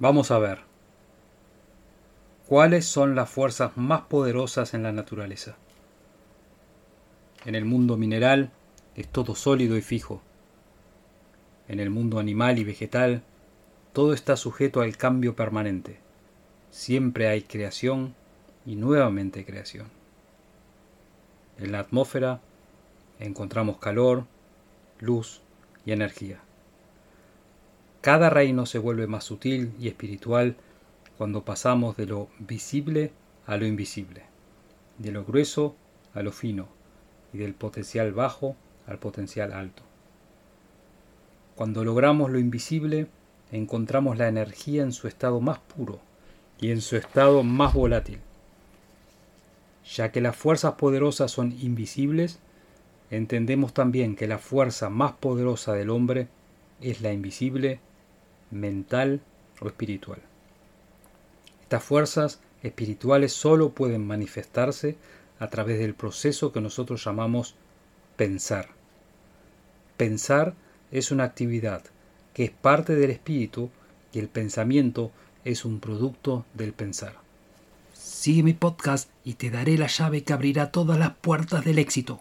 Vamos a ver. ¿Cuáles son las fuerzas más poderosas en la naturaleza? En el mundo mineral es todo sólido y fijo. En el mundo animal y vegetal todo está sujeto al cambio permanente. Siempre hay creación y nuevamente creación. En la atmósfera encontramos calor, luz y energía. Cada reino se vuelve más sutil y espiritual cuando pasamos de lo visible a lo invisible, de lo grueso a lo fino y del potencial bajo al potencial alto. Cuando logramos lo invisible, encontramos la energía en su estado más puro y en su estado más volátil. Ya que las fuerzas poderosas son invisibles, entendemos también que la fuerza más poderosa del hombre es la invisible, mental o espiritual. Estas fuerzas espirituales solo pueden manifestarse a través del proceso que nosotros llamamos pensar. Pensar es una actividad que es parte del espíritu y el pensamiento es un producto del pensar. Sigue mi podcast y te daré la llave que abrirá todas las puertas del éxito.